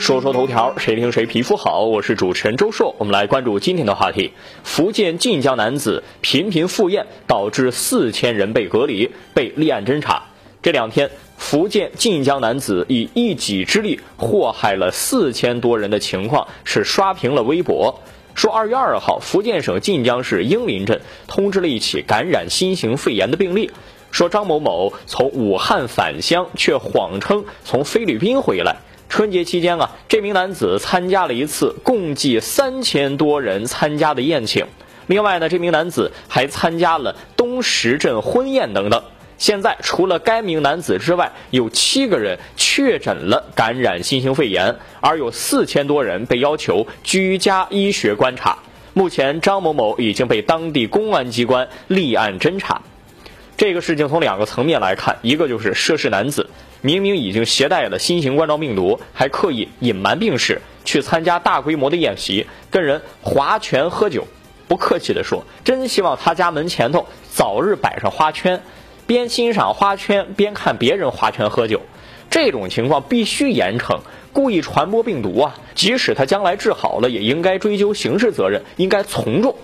说说头条，谁听谁皮肤好。我是主持人周硕，我们来关注今天的话题：福建晋江男子频频赴宴，导致四千人被隔离，被立案侦查。这两天，福建晋江男子以一己之力祸害了四千多人的情况是刷屏了微博。说二月二号，福建省晋江市英林镇通知了一起感染新型肺炎的病例，说张某某从武汉返乡，却谎称从菲律宾回来。春节期间啊，这名男子参加了一次共计三千多人参加的宴请。另外呢，这名男子还参加了东石镇婚宴等等。现在除了该名男子之外，有七个人确诊了感染新型肺炎，而有四千多人被要求居家医学观察。目前，张某某已经被当地公安机关立案侦查。这个事情从两个层面来看，一个就是涉事男子。明明已经携带了新型冠状病毒，还刻意隐瞒病史，去参加大规模的宴席，跟人划拳喝酒。不客气地说，真希望他家门前头早日摆上花圈，边欣赏花圈边看别人划拳喝酒。这种情况必须严惩，故意传播病毒啊！即使他将来治好了，也应该追究刑事责任，应该从重。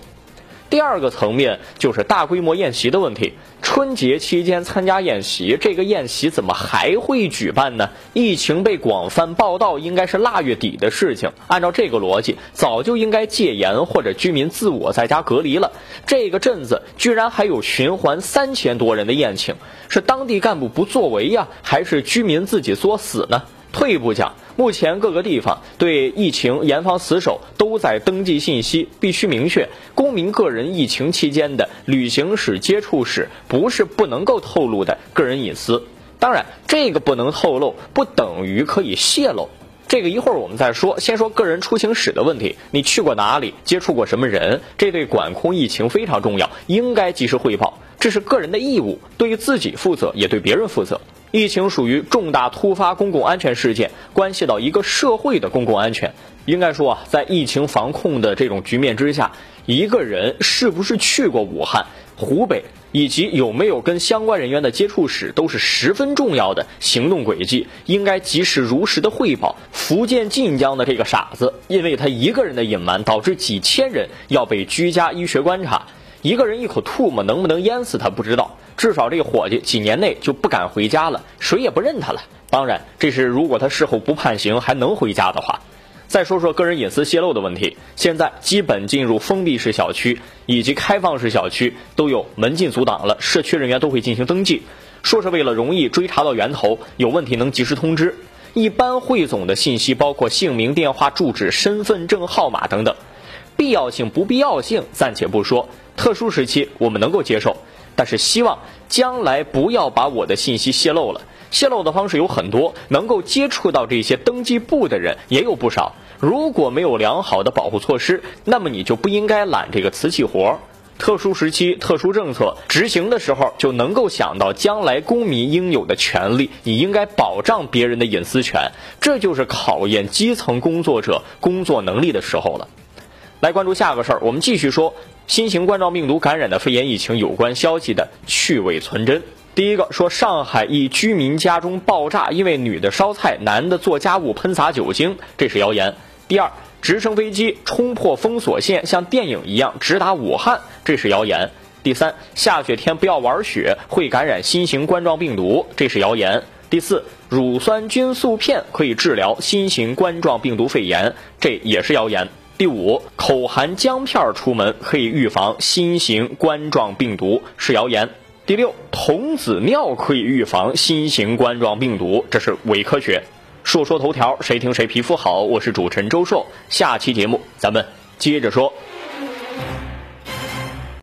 第二个层面就是大规模宴席的问题。春节期间参加宴席，这个宴席怎么还会举办呢？疫情被广泛报道，应该是腊月底的事情。按照这个逻辑，早就应该戒严或者居民自我在家隔离了。这个镇子居然还有循环三千多人的宴请，是当地干部不作为呀，还是居民自己作死呢？退一步讲，目前各个地方对疫情严防死守，都在登记信息，必须明确公民个人疫情期间的旅行史、接触史，不是不能够透露的个人隐私。当然，这个不能透露，不等于可以泄露。这个一会儿我们再说。先说个人出行史的问题，你去过哪里，接触过什么人，这对管控疫情非常重要，应该及时汇报，这是个人的义务，对于自己负责，也对别人负责。疫情属于重大突发公共安全事件，关系到一个社会的公共安全。应该说啊，在疫情防控的这种局面之下，一个人是不是去过武汉、湖北，以及有没有跟相关人员的接触史，都是十分重要的行动轨迹，应该及时如实的汇报。福建晋江的这个傻子，因为他一个人的隐瞒，导致几千人要被居家医学观察。一个人一口吐沫能不能淹死他不知道，至少这个伙计几年内就不敢回家了，谁也不认他了。当然，这是如果他事后不判刑还能回家的话。再说说个人隐私泄露的问题，现在基本进入封闭式小区以及开放式小区都有门禁阻挡了，社区人员都会进行登记，说是为了容易追查到源头，有问题能及时通知。一般汇总的信息包括姓名、电话、住址、身份证号码等等。必要性不必要性暂且不说，特殊时期我们能够接受，但是希望将来不要把我的信息泄露了。泄露的方式有很多，能够接触到这些登记簿的人也有不少。如果没有良好的保护措施，那么你就不应该揽这个瓷器活。特殊时期、特殊政策执行的时候，就能够想到将来公民应有的权利，你应该保障别人的隐私权。这就是考验基层工作者工作能力的时候了。来关注下个事儿，我们继续说新型冠状病毒感染的肺炎疫情有关消息的去伪存真。第一个说上海一居民家中爆炸，因为女的烧菜，男的做家务喷洒酒精，这是谣言。第二，直升飞机冲破封锁线，像电影一样直达武汉，这是谣言。第三，下雪天不要玩雪，会感染新型冠状病毒，这是谣言。第四，乳酸菌素片可以治疗新型冠状病毒肺炎，这也是谣言。第五，口含姜片出门可以预防新型冠状病毒是谣言。第六，童子尿可以预防新型冠状病毒，这是伪科学。说说头条，谁听谁皮肤好。我是主持人周硕，下期节目咱们接着说。